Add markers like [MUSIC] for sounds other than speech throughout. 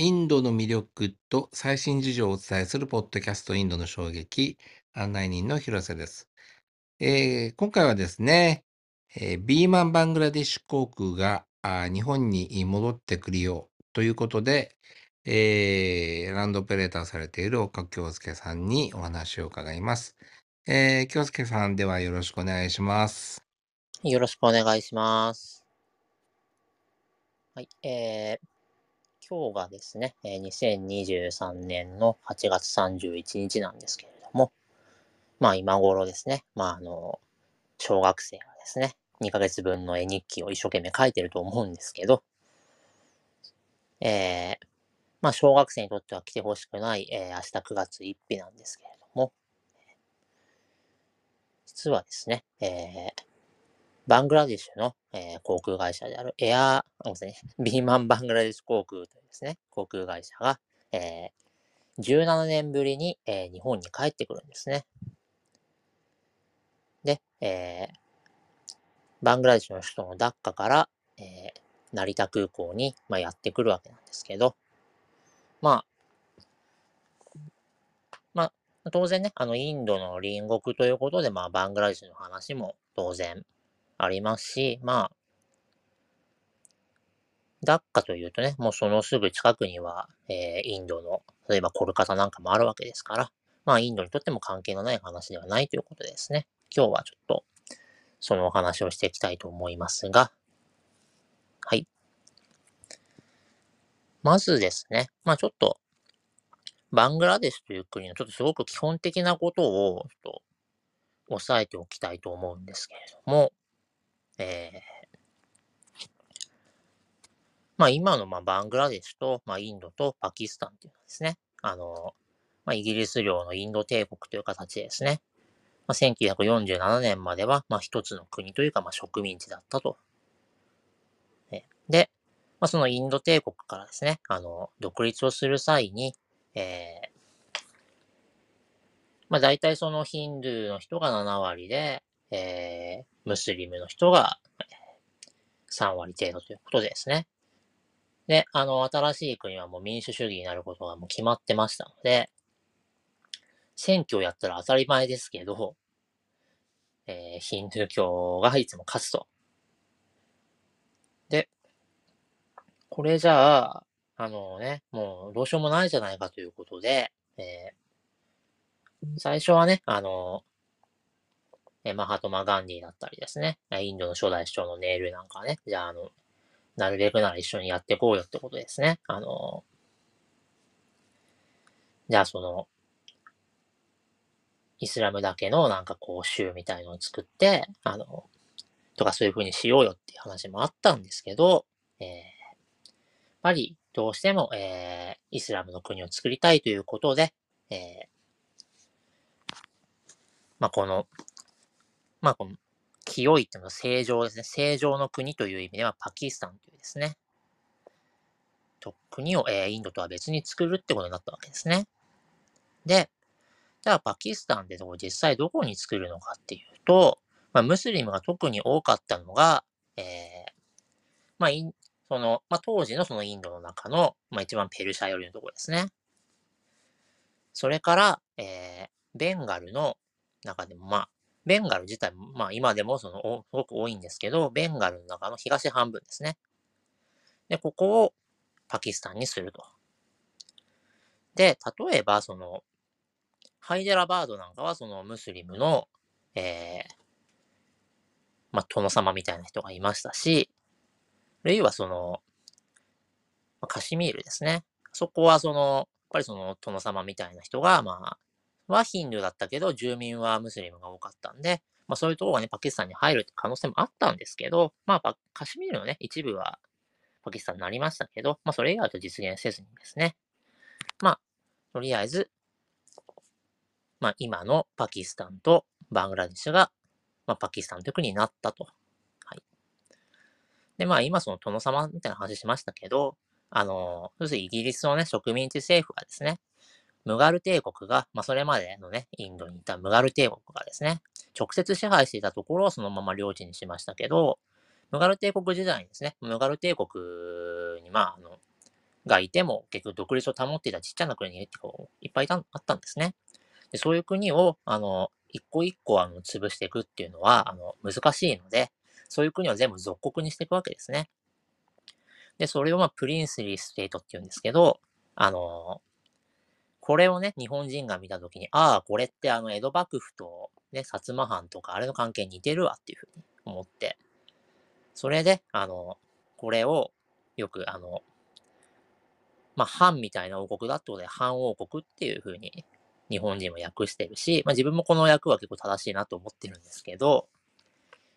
インドの魅力と最新事情をお伝えするポッドキャストインドの衝撃案内人の広瀬です。えー今回はですね、えービーマンバングラディッシュ航空があ日本に戻ってくるようということで、えーランドオペレーターされている岡京介さんにお話を伺います。えー京介さんではよろしくお願いします。よろしくお願いします。はい、えー、今日がですね、2023年の8月31日なんですけれども、まあ今頃ですね、まああの、小学生がですね、2ヶ月分の絵日記を一生懸命書いてると思うんですけど、えー、まあ小学生にとっては来てほしくない、えー明日9月1日なんですけれども、実はですね、えー、バングラデシュの、えー航空会社であるエアー、ごめんなさいね、[LAUGHS] ビーマンバングラデシュ航空というですね、航空会社が、えー17年ぶりに、えー日本に帰ってくるんですね。で、えーバングラデシュの首都のダッカから、えー成田空港に、まあ、やってくるわけなんですけど、まあ、まあ、当然ね、あの、インドの隣国ということで、まあ、バングラデシュの話も当然ありますし、まあ、ダッカというとね、もうそのすぐ近くには、えーインドの、例えばコルカタなんかもあるわけですから、まあ、インドにとっても関係のない話ではないということですね、今日はちょっと、そのお話をしていきたいと思いますが、はい。まずですね、まあちょっと、バングラデシュという国のちょっとすごく基本的なことを、ちょっと、押さえておきたいと思うんですけれども、えー、まあ今のまあバングラデシュと、まあ、インドとパキスタンというのはですね、あの、まあ、イギリス領のインド帝国という形ですね、まあ、1947年まではまあ一つの国というかまあ植民地だったと。えで、まあ、そのインド帝国からですね、あの、独立をする際に、えー、まあ大体そのヒンドゥーの人が7割で、えー、ムスリムの人が3割程度ということでですね。で、あの、新しい国はもう民主主義になることがもう決まってましたので、選挙をやったら当たり前ですけど、えーヒンドゥー教がいつも勝つと。で、これじゃあ、あのね、もうどうしようもないじゃないかということで、えー最初はね、あの、えマハトマ・ガンディだったりですね、インドの初代首相のネールなんかね、じゃあ、あの、なるべくなら一緒にやっていこうよってことですね。あの、じゃあその、イスラムだけのなんかこう州みたいのを作って、あの、とかそういう風にしようよっていう話もあったんですけど、えーやっぱりどうしても、えーイスラムの国を作りたいということで、えーまあ、この、まあ、この、清いっていうのは正常ですね。正常の国という意味ではパキスタンというですね、と国を、えーインドとは別に作るってことになったわけですね。で、じゃあパキスタンってとこ実際どこに作るのかっていうと、まあ、ムスリムが特に多かったのが、えーまあ、その、まあ、当時のそのインドの中の、まあ、一番ペルシャ寄りのところですね。それから、えーベンガルの中でも、まあ、ベンガル自体も、まあ、今でもその、すごく多いんですけど、ベンガルの中の東半分ですね。で、ここをパキスタンにすると。で、例えば、その、ハイデラバードなんかは、そのムスリムの、えーまあ、殿様みたいな人がいましたし、あるいはその、カシミールですね。そこはその、やっぱりその殿様みたいな人が、まあ、はヒンドゥーだったけど、住民はムスリムが多かったんで、まあそういうところがね、パキスタンに入る可能性もあったんですけど、まあカシミールのね、一部はパキスタンになりましたけど、まあそれ以外と実現せずにですね、まあ、とりあえず、まあ今のパキスタンとバングラデシュが、まあパキスタンという国になったと。はい。で、まあ今その殿様みたいな話しましたけど、あの、要するにイギリスのね、植民地政府がですね、ムガル帝国が、まあそれまでのね、インドにいたムガル帝国がですね、直接支配していたところをそのまま領地にしましたけど、ムガル帝国時代にですね、ムガル帝国に、まあ、あの、がいても、結局独立を保っていたちっちゃな国ってこういっぱいあったんですね。でそういう国を、あの、一個一個あの潰していくっていうのは、あの、難しいので、そういう国を全部属国にしていくわけですね。で、それをまあ、 princely state って言うんですけど、あの、これをね、日本人が見たときに、ああ、これってあの、江戸幕府とね、薩摩藩とかあれの関係に似てるわっていうふうに思って、それで、あの、これをよくあの、まあ、藩みたいな王国だってことで、藩王国っていうふうに日本人も訳してるし、まあ、自分もこの訳は結構正しいなと思ってるんですけど、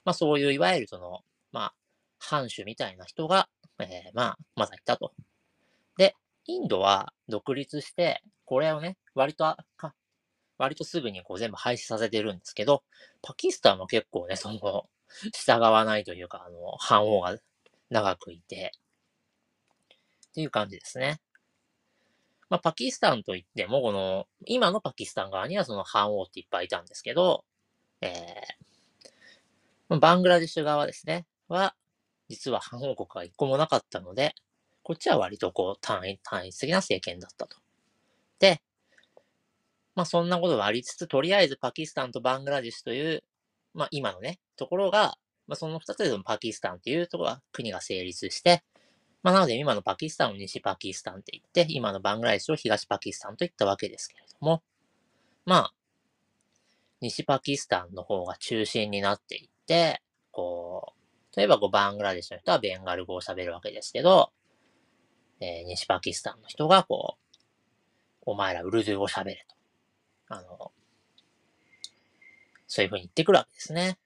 まあ、そういういわゆるその、まあ、藩主みたいな人が、えー、まあ、まだいたと。で、インドは独立して、これをね、割と、割とすぐにこう全部廃止させてるんですけど、パキスタンも結構ね、その、従わないというか、あの、藩王が長くいて、っていう感じですね。まあ、パキスタンといっても、この、今のパキスタン側にはその反王っていっぱいいたんですけど、えー、バングラデシュ側ですね、は、実は反王国が一個もなかったので、こっちは割とこう単位、単一的な政権だったと。で、まあそんなことがありつつ、とりあえずパキスタンとバングラデシュという、まあ今のね、ところが、まあその二つでもパキスタンというところは国が成立して、まあ、なので今のパキスタンを西パキスタンって言って、今のバングラデシュを東パキスタンと言ったわけですけれども、まあ、西パキスタンの方が中心になっていって、こう、例えばこうバングラデシュの人はベンガル語を喋るわけですけど、えー、西パキスタンの人がこう、お前らウルドゥを喋れと。あの、そういう風に言ってくるわけですね。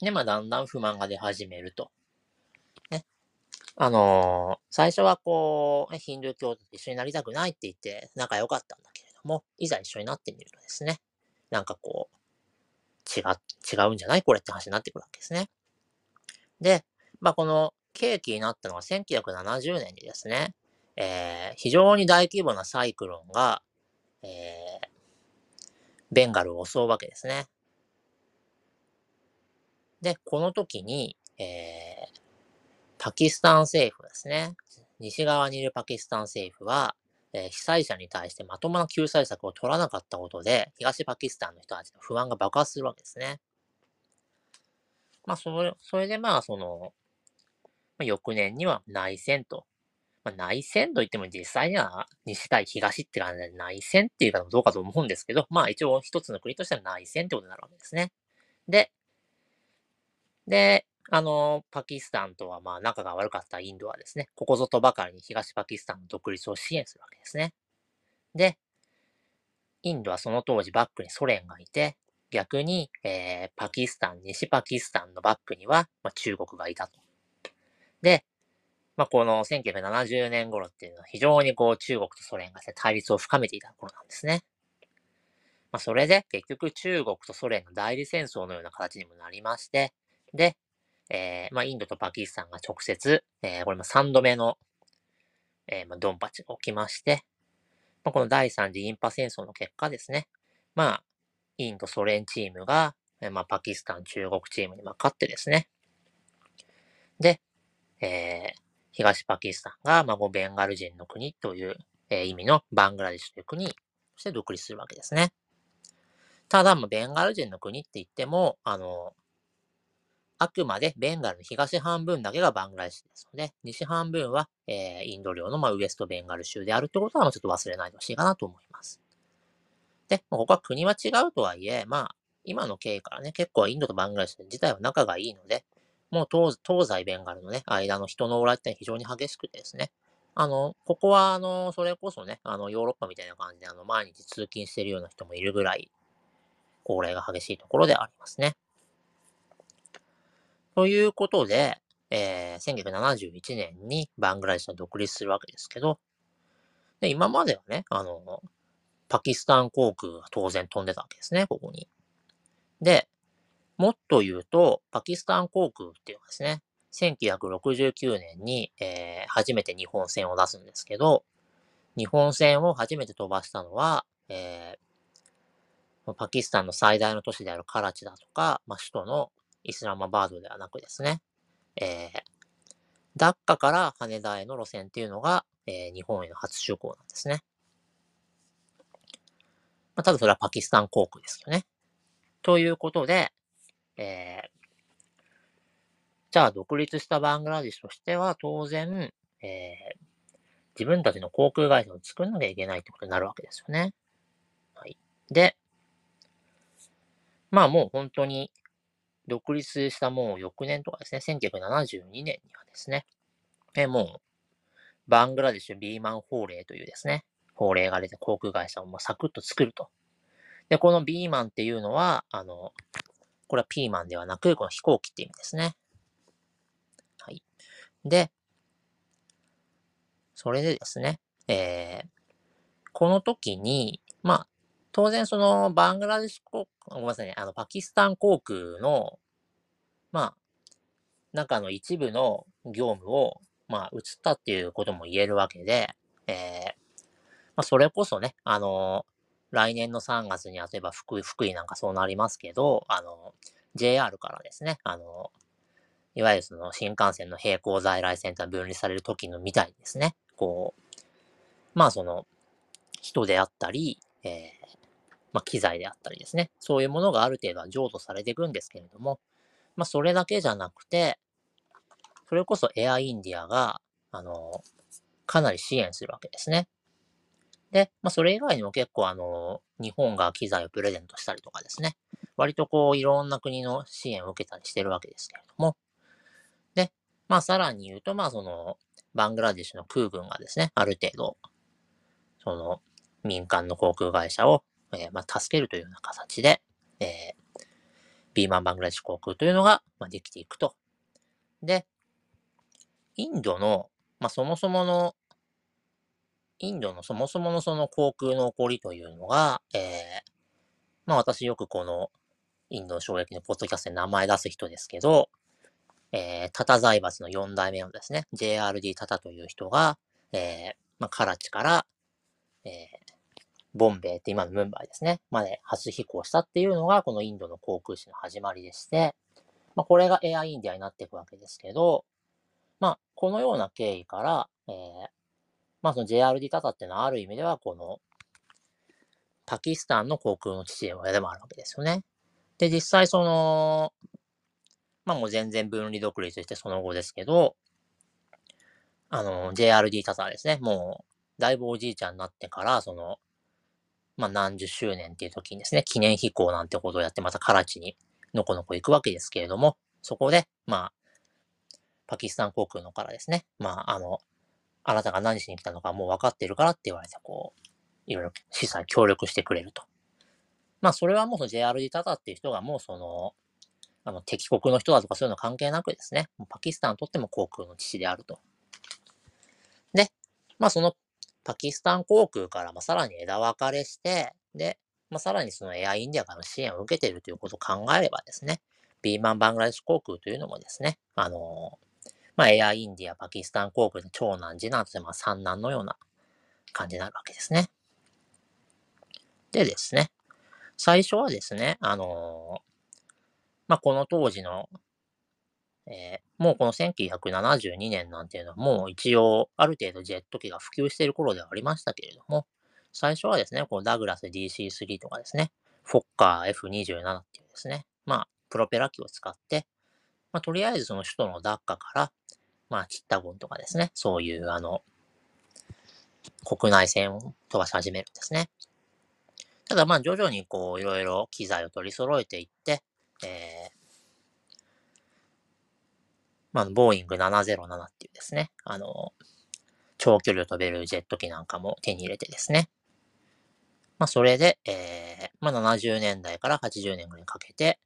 で、まあだんだん不満が出始めると。ねあのー、最初はこう、ヒンドゥー教徒と一緒になりたくないって言って仲良かったんだけれども、いざ一緒になってみるとですね、なんかこう、違、違うんじゃない？これって話になってくるわけですね。で、まあこの契機になったのは1970年にですね、えー、非常に大規模なサイクロンが、えー、ベンガルを襲うわけですね。で、この時に、えー、パキスタン政府ですね。西側にいるパキスタン政府は、えー、被災者に対してまともな救済策を取らなかったことで、東パキスタンの人たちの不安が爆発するわけですね。まあ、それ、それでまあ、その、まあ、翌年には内戦と。まあ、内戦といっても実際には西対東って感じで内戦っていうかどうかと思うんですけど、まあ一応一つの国としては内戦ってことになるわけですね。で、で、あの、パキスタンとはまあ仲が悪かったインドはですね、ここぞとばかりに東パキスタンの独立を支援するわけですね。で、インドはその当時バックにソ連がいて、逆に、えー、パキスタン、西パキスタンのバックには、まあ、中国がいたと。で、まあ、この1970年頃っていうのは非常にこう中国とソ連が対立を深めていた頃なんですね。まあ、それで結局中国とソ連の代理戦争のような形にもなりまして、で、えー、まあ、インドとパキスタンが直接、えー、これも3度目の、えー、まあ、ドンパチが起きまして、まあ、この第3次インパ戦争の結果ですね、まあ、インド、ソ連チームが、えー、まあ、パキスタン、中国チームに勝ってですね、えー、東パキスタンが、まあ、ベンガル人の国という、えー、意味のバングラデシュという国として独立するわけですね。ただ、まあ、ベンガル人の国って言っても、あの、あくまでベンガルの東半分だけがバングラデシュですので、西半分は、えー、インド領の、まあ、ウエストベンガル州であるってことは、ちょっと忘れないでほしいかなと思います。で、ここは国は違うとはいえ、まあ、今の経緯からね、結構インドとバングラデシュ自体は仲がいいので、もう東東西ベンガルのね、間の人の往来って非常に激しくてですね、あの、ここは、あの、それこそね、あの、ヨーロッパみたいな感じで、あの、毎日通勤してるような人もいるぐらい、高齢が激しいところでありますね。ということで、えー、1971年にバングラデシュは独立するわけですけど、で今まではね、あの、パキスタン航空が当然飛んでたわけですね、ここに。で、もっと言うと、パキスタン航空っていうのはですね、1969年に、えー、初めて日本船を出すんですけど、日本船を初めて飛ばしたのは、えー、パキスタンの最大の都市であるカラチだとか、まあ、首都のイスラマバードではなくですね、えー、ダッカから羽田への路線っていうのが、えー日本への初出航なんですね。まあ、ただそれはパキスタン航空ですよね。ということで、えーじゃあ独立したバングラデシュとしては当然、えー自分たちの航空会社を作らなきゃいけないってことになるわけですよね。はい。で、まあもう本当に独立したもう翌年とかですね、1972年にはですね、えーもうバングラデシュビーマン法令というですね、法令が出て航空会社をもうサクッと作ると。で、このビーマンっていうのは、あの、これはピーマンではなく、この飛行機って意味ですね。はい。で、それでですね、えーこの時に、まあ、当然そのバングラデシュ航ごめんなさいね、あの、パキスタン航空の、まあ、中の一部の業務を、まあ、移ったっていうことも言えるわけで、えーまあ、それこそね、あの来年の3月に例えば福井、福井なんかそうなりますけど、あの JR からですね、あのいわゆるその新幹線の並行在来線と分離される時のみたいにですね、こう、まあその、人であったり、えーまあ機材であったりですね、そういうものがある程度は譲渡されていくんですけれども、まあそれだけじゃなくて、それこそエアインディアが、あの、かなり支援するわけですね。で、まあそれ以外にも結構あの、日本が機材をプレゼントしたりとかですね、割とこういろんな国の支援を受けたりしてるわけですけれども、で、まあさらに言うと、まあその、バングラディッシュの空軍がですね、ある程度、その、民間の航空会社を、えーまあ、助けるというような形で、えービーマンバングラデシュ航空というのが、まあ、できていくと。で、インドの、まあ、そもそもの、インドのそもそものその航空の起こりというのが、えーまあ私よくこのインドの衝撃のポッドキャストで名前出す人ですけど、えー、タタ財閥の4代目のですね、JRD タタという人が、えーまあ、カラチから、えーボンベイって今のムンバイですね、まで初飛行したっていうのが、このインドの航空史の始まりでして、まあ、これがエアインディアになっていくわけですけど、まあ、このような経緯から、えーまあ、その JRD タタっていうのはある意味では、この、パキスタンの航空の父親でもあるわけですよね。で、実際その、まあもう全然分離独立してその後ですけど、あの、JRD タタですね、もう、だいぶおじいちゃんになってから、その、まあ何十周年っていう時にですね、記念飛行なんてことをやって、またカラチにのこのこ行くわけですけれども、そこで、まあ、パキスタン航空のからですね、まあ、あの、あなたが何しに来たのかもう分かっているからって言われて、こう、いろいろ司祭協力してくれると。まあ、それはもうその JRD タタっていう人がもうその、あの、敵国の人だとかそういうの関係なくですね、パキスタンにとっても航空の父であると。で、まあ、そのパキスタン航空からまあさらに枝分かれして、で、まあ、さらにそのエアインディアからの支援を受けているということを考えればですね、ビーマンバングラデシュ航空というのもですね、あのまあ、エアインディア、パキスタン航空の長男、次男としてまあ三男のような感じになるわけですね。でですね、最初はですね、あのまあ、この当時の、えーもうこの1972年なんていうのはもう一応ある程度ジェット機が普及している頃ではありましたけれども、最初はですね、このダグラス DC-3 とかですね、フォッカー F27 っていうですね、まあ、プロペラ機を使って、まあ、とりあえずその首都のダッカから、まあ、チッタゴンとかですね、そういうあの、国内線を飛ばし始めるんですね。ただまあ徐々にこういろいろ機材を取り揃えていって、えーまあ、ボーイング707っていうですね、あの、長距離を飛べるジェット機なんかも手に入れてですね。まあ、それで、えーまあ、70年代から80年ぐらいにかけて、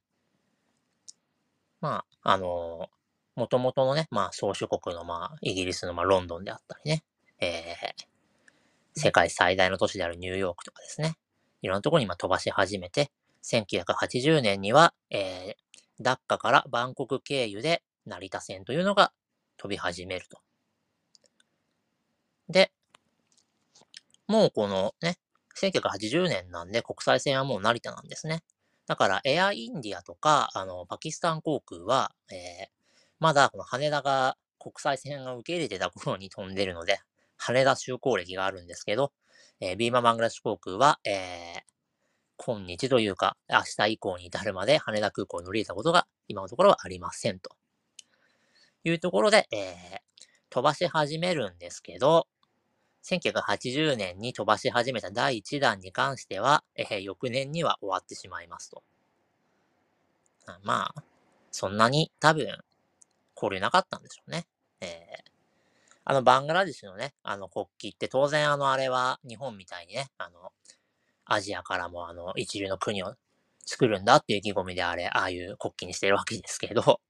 まあ、あのもともとのね、まあ、宗主国の、まあ、イギリスの、まあ、ロンドンであったりね、えー世界最大の都市であるニューヨークとかですね、いろんなところにまあ飛ばし始めて、1980年には、えーダッカからバンコク経由で成田線というのが飛び始めると。で、もうこのね、1980年なんで国際線はもう成田なんですね。だからエアインディアとか、あの、パキスタン航空は、えーまだこの羽田が国際線を受け入れてた頃に飛んでるので、羽田就航歴があるんですけど、えービーマンバングラデシュ航空は、えー今日というか、明日以降に至るまで羽田空港に乗り入れたことが今のところはありませんと。いうところで、えー飛ばし始めるんですけど、1980年に飛ばし始めた第1弾に関しては、えー翌年には終わってしまいますと。まあ、そんなに多分、交流なかったんでしょうね。えーあの、バングラデシュのね、あの国旗って当然あの、あれは日本みたいにね、あの、アジアからもあの、一流の国を作るんだっていう意気込みであれ、ああいう国旗にしてるわけですけど、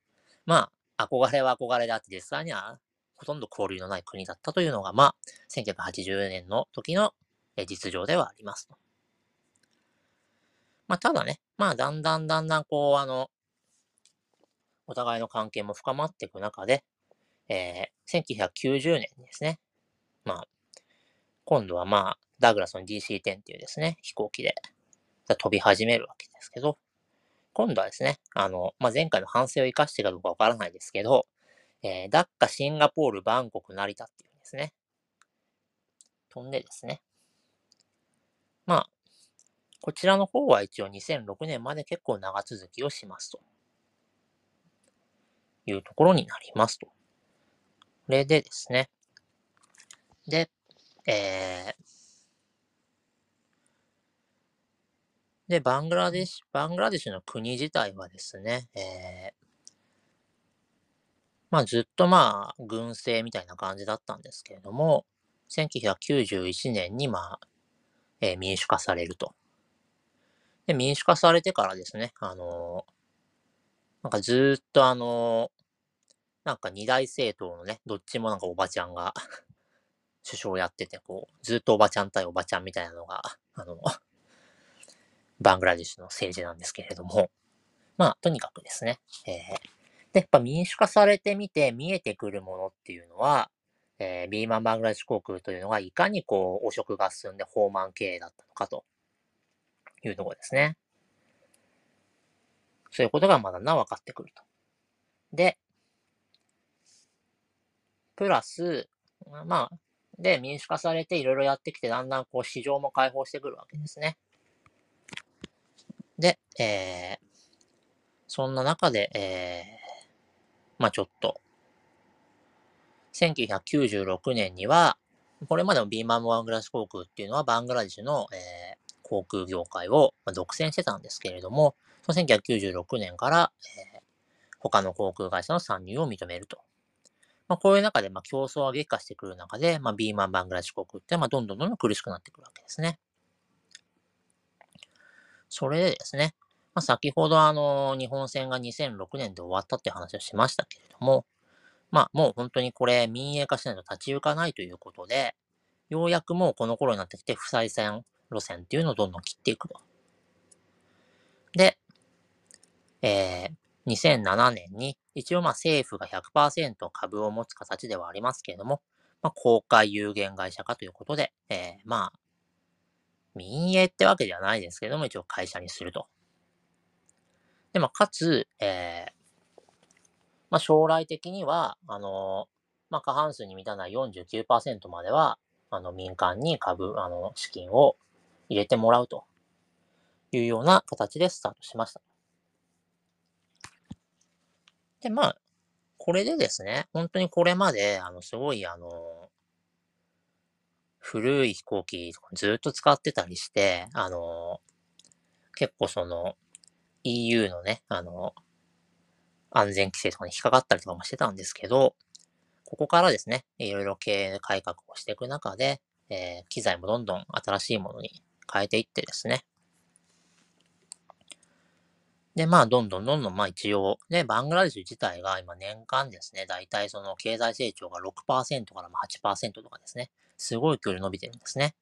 まあ、憧れは憧れであって実際にはほとんど交流のない国だったというのが、まあ、1980年の時の実情ではありますと。まあ、ただね、まあ、だんだんだんだんこう、あの、お互いの関係も深まっていく中で、えー1990年ですね、まあ、今度はまあ、ダグラスの DC-10 っていうですね、飛行機で飛び始めるわけですけど、今度はですね、あの、まあ、前回の反省を生かしてかどうかわからないですけど、えーダッカ、シンガポール、バンコク、成田っていうんですね。飛んでですね。まあ、こちらの方は一応2006年まで結構長続きをしますと。いうところになりますと。これでですね。で、えー、で、バングラデシュ、バングラデシュの国自体はですね、えー、まあずっとまあ軍政みたいな感じだったんですけれども、1991年にまあ、えー民主化されると。で、民主化されてからですね、あのーなんかずっとあのーなんか二大政党のね、どっちもなんかおばちゃんが [LAUGHS] 首相やってて、こう、ずっとおばちゃん対おばちゃんみたいなのが、あの、バングラデシュの政治なんですけれども、まあ、とにかくですね、えーで、やっぱ民主化されてみて見えてくるものっていうのは、えービーマンバングラデシュ航空というのがいかにこう、汚職が進んで放満経営だったのかというところですね。そういうことがまだな分かってくると。で、プラス、まあ、で、民主化されていろいろやってきて、だんだんこう市場も開放してくるわけですね。で、えー、そんな中で、えー、まあちょっと、1996年には、これまでのビーマンバングラデシュ航空っていうのはバングラデシュの、えー航空業界を独占してたんですけれども、その1996年から、えー他の航空会社の参入を認めると。まあ、こういう中で、まあ、競争が激化してくる中で、まあ、ビーマンバングラデシュ航空って、まあ、どんどんどんどん苦しくなってくるわけですね。それでですね、まあ、先ほどあの、日本戦が2006年で終わったって話をしましたけれども、まあ、もう本当にこれ民営化しないと立ち行かないということで、ようやくもうこの頃になってきて、不採線路線っていうのをどんどん切っていくと。で、えー2007年に、一応まあ政府が100%株を持つ形ではありますけれども、まあ、公開有限会社化ということで、えーまあ、民営ってわけではないですけれども、一応会社にすると。で、まあ、かつ、えーまあ、将来的には、あのまあ、過半数に満たない49%までは、あの、民間に株、あの、資金を入れてもらうというような形でスタートしました。で、まあ、これでですね、本当にこれまで、あの、すごい、あの、古い飛行機とかずっと使ってたりして、あの、結構その、EU のね、あの、安全規制とかに引っかかったりとかもしてたんですけど、ここからですね、いろいろ経営改革をしていく中で、えー機材もどんどん新しいものに変えていってですね、で、まあ、どんどんどんどん、まあ一応、ね、バングラデシュ自体が今年間ですね、大体その経済成長が6%から8%とかですね、すごい距離伸びてるんですね。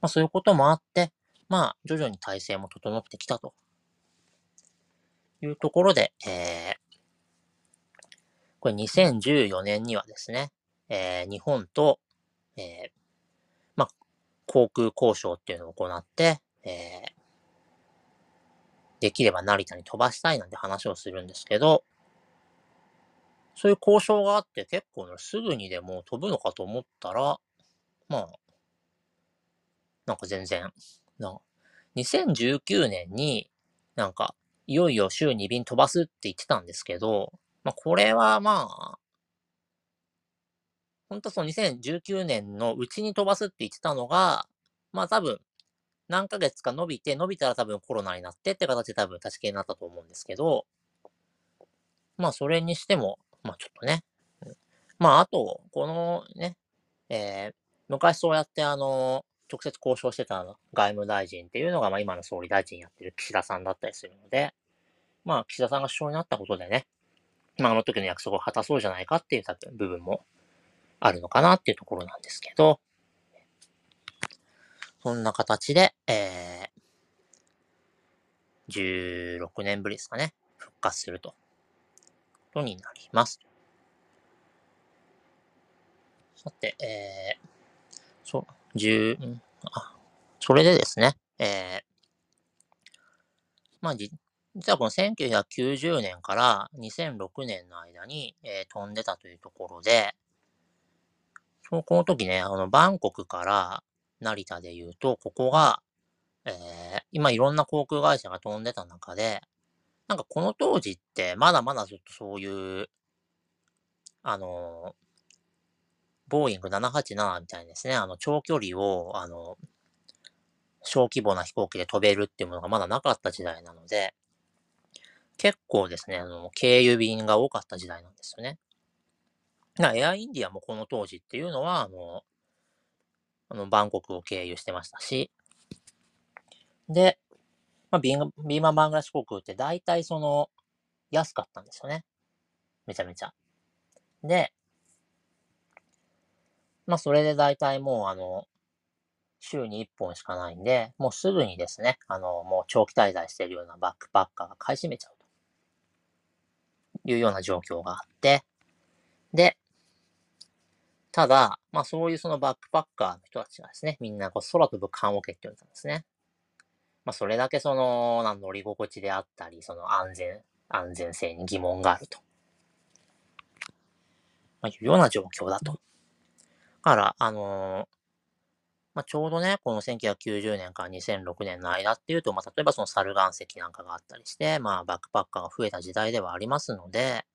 まあそういうこともあって、まあ徐々に体制も整ってきたというところで、えー、これ2014年にはですね、えー日本と、えーまあ、航空交渉っていうのを行って、えーできれば成田に飛ばしたいなんて話をするんですけど、そういう交渉があって結構ね、すぐにでも飛ぶのかと思ったら、まあ、なんか全然、な、2019年になんか、いよいよ週2便飛ばすって言ってたんですけど、まあ、これはまあ、本当その2019年のうちに飛ばすって言ってたのが、まあ多分、何ヶ月か伸びて、伸びたら多分コロナになってって形で多分立ち消えになったと思うんですけど、まあそれにしても、まあちょっとね、まああと、このね、えー、昔そうやってあの、直接交渉してた外務大臣っていうのが、まあ今の総理大臣やってる岸田さんだったりするので、まあ岸田さんが首相になったことでね、まああの時の約束を果たそうじゃないかっていう部分もあるのかなっていうところなんですけど、そんな形で、えー、16年ぶりですかね、復活すると、ことになります。さて、えー、そう、十、あ、それでですね、えー、まあ、実はこの1990年から2006年の間に、えー、飛んでたというところで、そこの時ね、あの、バンコクから成田で言うと、ここが、えー、今いろんな航空会社が飛んでた中で、なんかこの当時ってまだまだちょっとそういう、あの、ボーイング787みたいにですね、あの、長距離を、あの、小規模な飛行機で飛べるっていうものがまだなかった時代なので、結構ですね、あの、経由便が多かった時代なんですよね。な、エアインディアもこの当時っていうのは、あの、あの、バンコクを経由してましたし、で、まあ、ビービーマンバングラシ航空って大体その、安かったんですよね。めちゃめちゃ。で、まあ、それで大体もうあの、週に1本しかないんで、もうすぐにですね、あの、もう長期滞在しているようなバックパッカーが買い占めちゃうというような状況があって、で、ただ、まあそういうそのバックパッカーの人たちがですね、みんなこう空飛ぶ缶オケって言われたんですね。まあそれだけその、なん乗り心地であったり、その安全、安全性に疑問があると。まあいうような状況だと。だから、あの、まあちょうどね、この1990年から2006年の間っていうと、まあ例えばその猿岩石なんかがあったりして、まあバックパッカーが増えた時代ではありますので、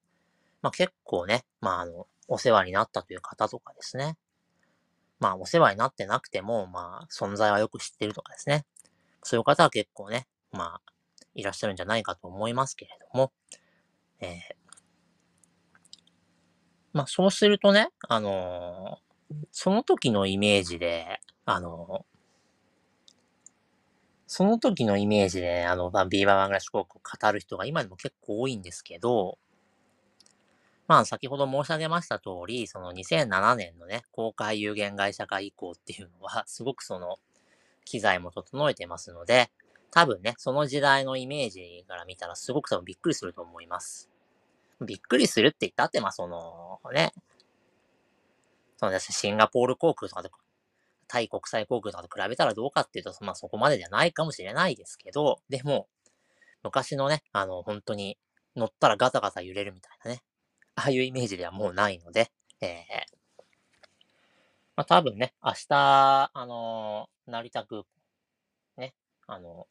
まあ結構ね、まああの、お世話になったという方とかですね。まあ、お世話になってなくても、まあ、存在はよく知ってるとかですね。そういう方は結構ね、まあ、いらっしゃるんじゃないかと思いますけれども、えー、まあ、そうするとね、あのー、その時のイメージで、あの、その時のイメージで、あの、ビーバーバングラシ航空を語る人が今でも結構多いんですけど、まあ、先ほど申し上げました通り、その2007年のね、公開有限会社化以降っていうのは、すごくその、機材も整えてますので、多分ね、その時代のイメージから見たらすごく多分びっくりすると思います。びっくりするって言ったって、まあその、ね、そのシンガポール航空とかとか、タイ国際航空とかと比べたらどうかっていうと、まあそこまでじゃないかもしれないですけど、でも、昔のね、あの、本当に乗ったらガタガタ揺れるみたいなね、ああいうイメージではもうないので、えー、まあ、多分ね、明日、あのー、成田空港、ね、あの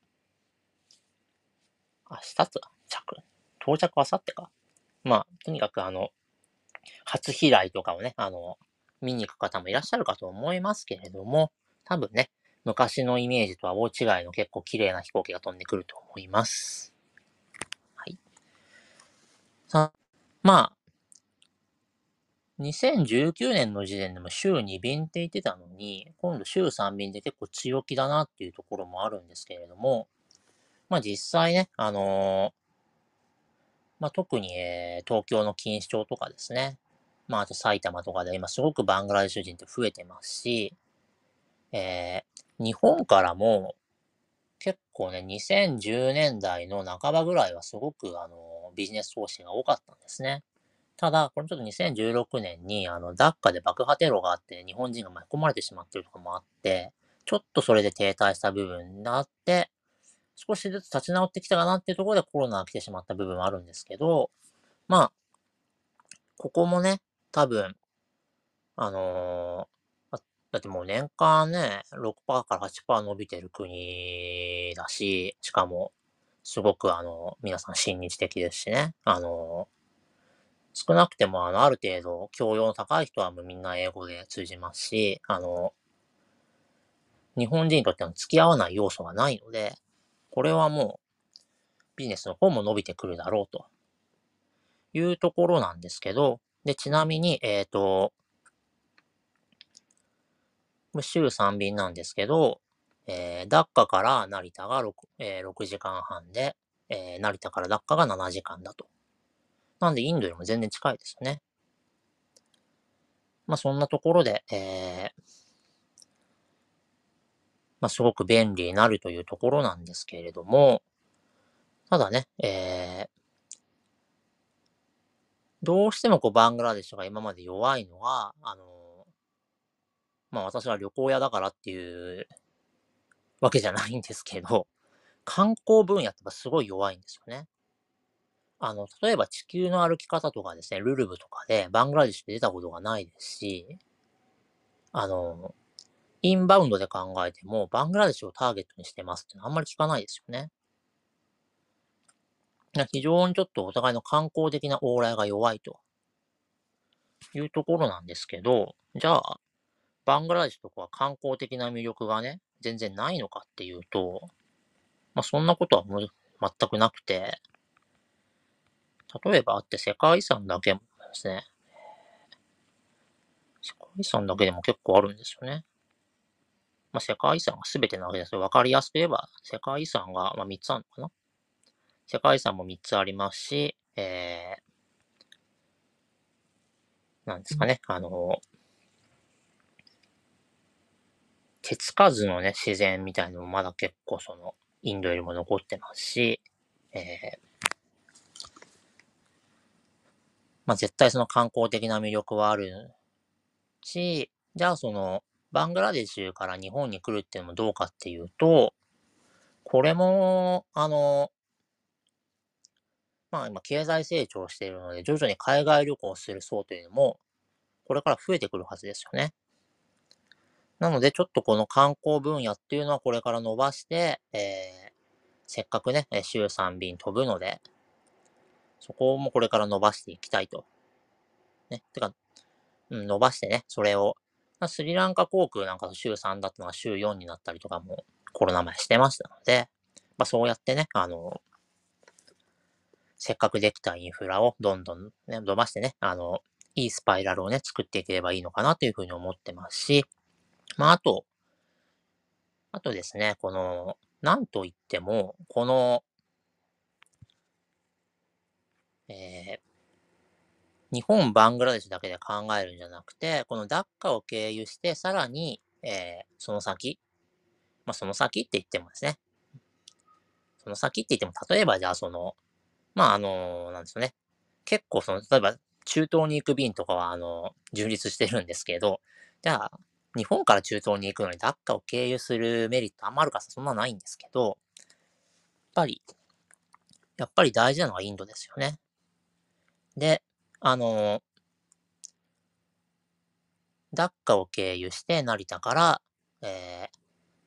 ー、明日と、着、到着あさってか。まあ、とにかくあの、初飛来とかをね、あの、見に行く方もいらっしゃるかと思いますけれども、多分ね、昔のイメージとは大違いの結構綺麗な飛行機が飛んでくると思います。はい。さまあ、2019年の時点でも週2便って言ってたのに、今度週3便で結構強気だなっていうところもあるんですけれども、まあ実際ね、あのー、まあ特に、えー、東京の錦糸町とかですね、まああと埼玉とかで今すごくバングラデシュ人って増えてますし、えー、日本からも結構ね、2010年代の半ばぐらいはすごくあのビジネス投資が多かったんですね。ただ、これちょっと2016年に、あの、ダッカで爆破テロがあって、日本人が巻き込まれてしまってるところもあって、ちょっとそれで停滞した部分があって、少しずつ立ち直ってきたかなっていうところでコロナが来てしまった部分はあるんですけど、まあ、ここもね、多分、あのー、だってもう年間ね、6%から8%伸びてる国だし、しかも、すごくあの、皆さん親日的ですしね。あの、少なくてもあの、ある程度教養の高い人はもうみんな英語で通じますし、あの、日本人にとっては付き合わない要素がないので、これはもうビジネスの方も伸びてくるだろうというところなんですけど、で、ちなみに、えっ、と、週3便なんですけど、えー、ダッカから成田が 6,、えー、6時間半で、えー、成田からダッカが7時間だと。なんでインドよりも全然近いですよね。まあそんなところで、えー、まあすごく便利になるというところなんですけれども、ただね、えー、どうしてもこうバングラデシュが今まで弱いのは、あのまあ私は旅行屋だからっていうわけじゃないんですけど、[LAUGHS] 観光分野ってすごい弱いんですよね。あの、例えば地球の歩き方とかですね、ルルブとかでバングラデシュで出たことがないですし、あの、インバウンドで考えても、バングラデシュをターゲットにしてますってあんまり聞かないですよね。非常にちょっとお互いの観光的な往来が弱いと。いうところなんですけど、じゃあ、バングラデシュとかは観光的な魅力がね、全然ないのかっていうと、まあそんなことは全くなくて、例えばあって世界遺産だけですね、世界遺産だけでも結構あるんですよね。まあ世界遺産が全てなわけですよ。わかりやすく言えば、世界遺産がまあ3つあるのかな。世界遺産も3つありますし、えー、なんですかね、あの、手つかずのね、自然みたいのもまだ結構その、インドよりも残ってますし、えー、まあ絶対その観光的な魅力はあるし、じゃあその、バングラデシュから日本に来るっていうのもどうかっていうと、これも、あの、まあ今経済成長しているので、徐々に海外旅行をする層というのも、これから増えてくるはずですよね。なので、ちょっとこの観光分野っていうのはこれから伸ばして、えー、せっかくね、週3便飛ぶので、そこもこれから伸ばしていきたいと。ね。てか、うん、伸ばしてね、それを、スリランカ航空なんかと週3だったのが週4になったりとかもコロナ前してましたので、まあそうやってね、あの、せっかくできたインフラをどんどんね、伸ばしてね、あの、いいスパイラルをね、作っていければいいのかなというふうに思ってますし、まあ、あと、あとですね、この、なんといっても、この、えー、日本、バングラデシュだけで考えるんじゃなくて、このダッカを経由して、さらに、えー、その先、まあ、その先って言ってもですね、その先って言っても、例えばじゃあその、まあ、あの、なんですよね。結構その、例えば中東に行く便とかは、あの、充実してるんですけど、じゃあ、日本から中東に行くのにダッカを経由するメリットあんまあるかそんなないんですけど、やっぱり、やっぱり大事なのはインドですよね。で、あの、ダッカを経由して成田から、えー、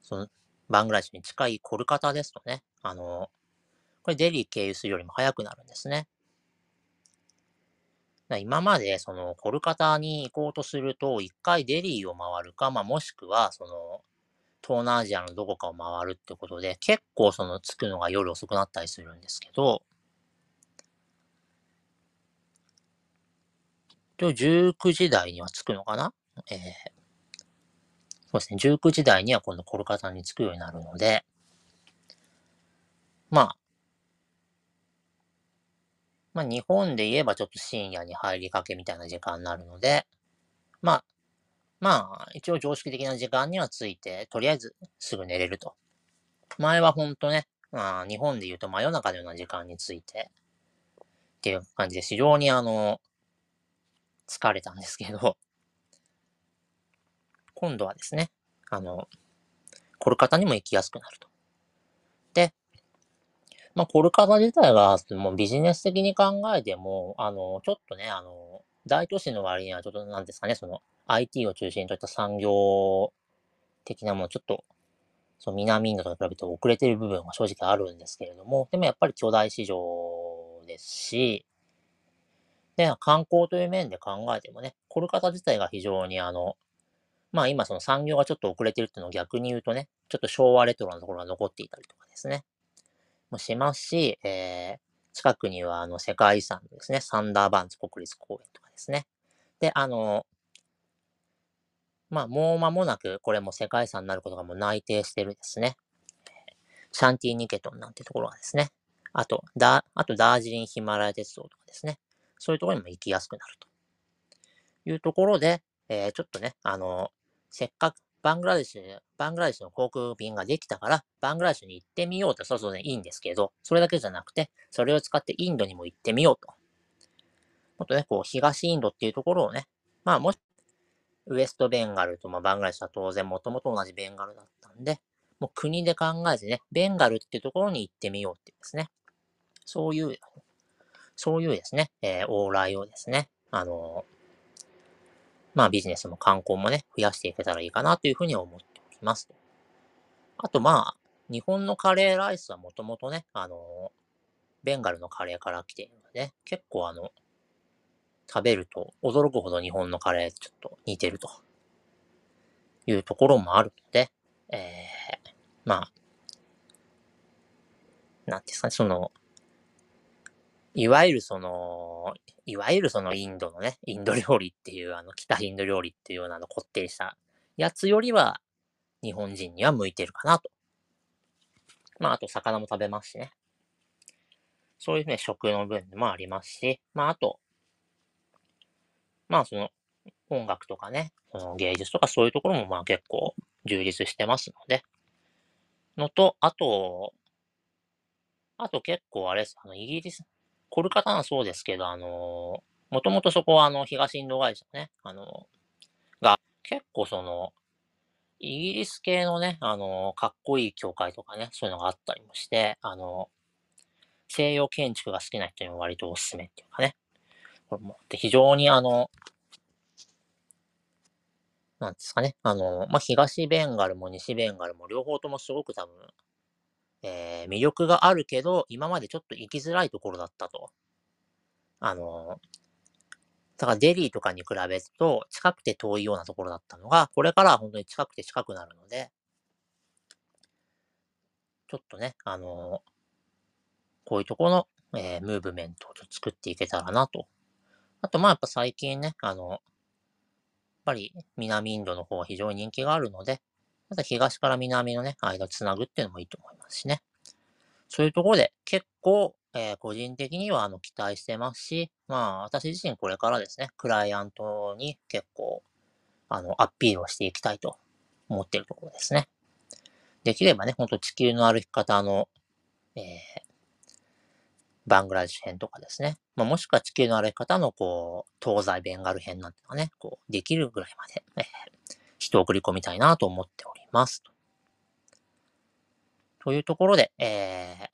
その、バングラデシュに近いコルカタですとね、あの、これデリー経由するよりも早くなるんですね。今まで、その、コルカタに行こうとすると、一回デリーを回るか、まあ、もしくは、その、東南アジアのどこかを回るってことで、結構その、着くのが夜遅くなったりするんですけど、と19時台には着くのかな？えー、そうですね、19時台には今度コルカタに着くようになるので、まあ、まあ日本で言えばちょっと深夜に入りかけみたいな時間になるので、まあ、まあ一応常識的な時間にはついて、とりあえずすぐ寝れると。前はほんとね、まあ日本で言うと真夜中のような時間について、っていう感じで非常にあの、疲れたんですけど、今度はですね、あの、コルカタにも行きやすくなると。まあ、コルカタ自体が、もうビジネス的に考えても、あの、ちょっとね、あの、大都市の割にはちょっとなんですかね、その IT を中心といった産業的なもの、ちょっと、その南インドと比べて遅れてる部分は正直あるんですけれども、でもやっぱり巨大市場ですし、で、観光という面で考えてもね、コルカタ自体が非常にあの、まあ今その産業がちょっと遅れてるっていうのを逆に言うとね、ちょっと昭和レトロなところが残っていたりとかですね、もしますし、えー、近くにはあの世界遺産ですね、サンダーバンズ国立公園とかですね。で、あの、まあもう間もなくこれも世界遺産になることがもう内定してるですね。シャンティニケトンなんてところがですね。あと、ダあとダージリンヒマラヤ鉄道とかですね。そういうところにも行きやすくなるというところで、えー、ちょっとね、あの、せっかくバングラデシュ、バングラデシュの航空便ができたから、バングラデシュに行ってみようと、そうそうね、いいんですけど、それだけじゃなくて、それを使ってインドにも行ってみようと。もっとね、こう、東インドっていうところをね、まあ、もし、ウエストベンガルと、まあ、バングラデシュは当然もともと同じベンガルだったんで、もう国で考えてね、ベンガルっていうところに行ってみようっていうですね。そういう、そういうですね、えー、往来をですね、あのまあビジネスも観光もね、増やしていけたらいいかなというふうに思っております。あとまあ、日本のカレーライスはもともとね、あのベンガルのカレーから来ているので、結構あの、食べると驚くほど日本のカレーちょっと似てるというところもあるので、えー、まあ、なんですかね、その、いわゆるその、いわゆるそのインドのね、インド料理っていう、あの、北インド料理っていうようなのこってりしたやつよりは、日本人には向いてるかなと。まあ、あと魚も食べますしね。そういうね、食の分もありますし、まあ、あと、まあ、その、音楽とかね、その芸術とかそういうところもまあ結構充実してますので、のと、あと、あと結構あれです、あの、イギリス、コルカタはそうですけど、あの、もともとそこはあの、東インド会社ね、あの、が、結構その、イギリス系のね、あの、かっこいい教会とかね、そういうのがあったりもして、あの、西洋建築が好きな人にも割とおすすめっていうかね。これもで非常にあの、なんですかね、あの、まあ、東ベンガルも西ベンガルも両方ともすごく多分、えー、魅力があるけど、今までちょっと行きづらいところだったと。あの、だからデリーとかに比べると近くて遠いようなところだったのが、これからは本当に近くて近くなるので、ちょっとね、あのこういうとこの、えー、ムーブメントを作っていけたらなと。あと、まあやっぱ最近ね、あの、やっぱり南インドの方は非常に人気があるので、また東から南のね、間をつなぐっていうのもいいと思いますしね。そういうところで結構、えー、個人的にはあの期待してますし、まあ私自身これからですね、クライアントに結構あのアピールをしていきたいと思ってるところですね。できればね、ほんと地球の歩き方の、えー、バングラデシュ編とかですね。まあ、もしくは地球の歩き方のこう、東西ベンガル編なんていうのがね、こう、できるぐらいまで、えー、人を送り込みたいなと思っております。というところで、えー、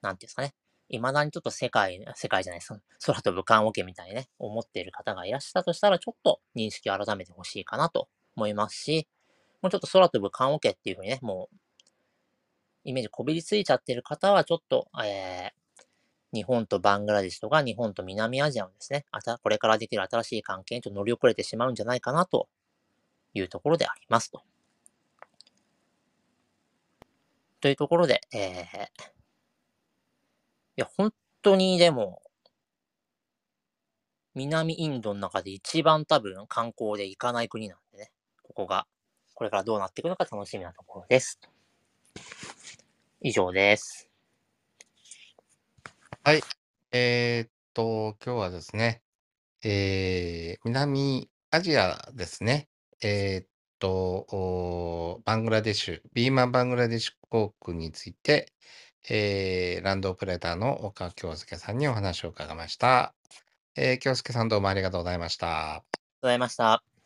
なんていうんですかね。未だにちょっと世界、世界じゃないです。空飛ぶ棺桶みたいにね、思っている方がいらっしゃったとしたら、ちょっと認識を改めてほしいかなと思いますし、もうちょっと空飛ぶ棺桶っていうふうにね、もう、イメージこびりついちゃってる方は、ちょっと、えー、日本とバングラデシュとか日本と南アジアのですね、あたこれからできる新しい関係にちょっと乗り遅れてしまうんじゃないかなというところでありますと。というところで、えー、いや、本当にでも、南インドの中で一番多分観光で行かない国なんでね、ここが、これからどうなっていくのか楽しみなところです。以上です。はい。えー、っと、今日はですね、えー、南アジアですね。えー、っと、バングラデシュ、ビーマンバングラデシュ航空について、えー、ランドオペレーターの岡京介さんにお話を伺いました。えー、京介さんどうもありがとうございました。ありがとうございました。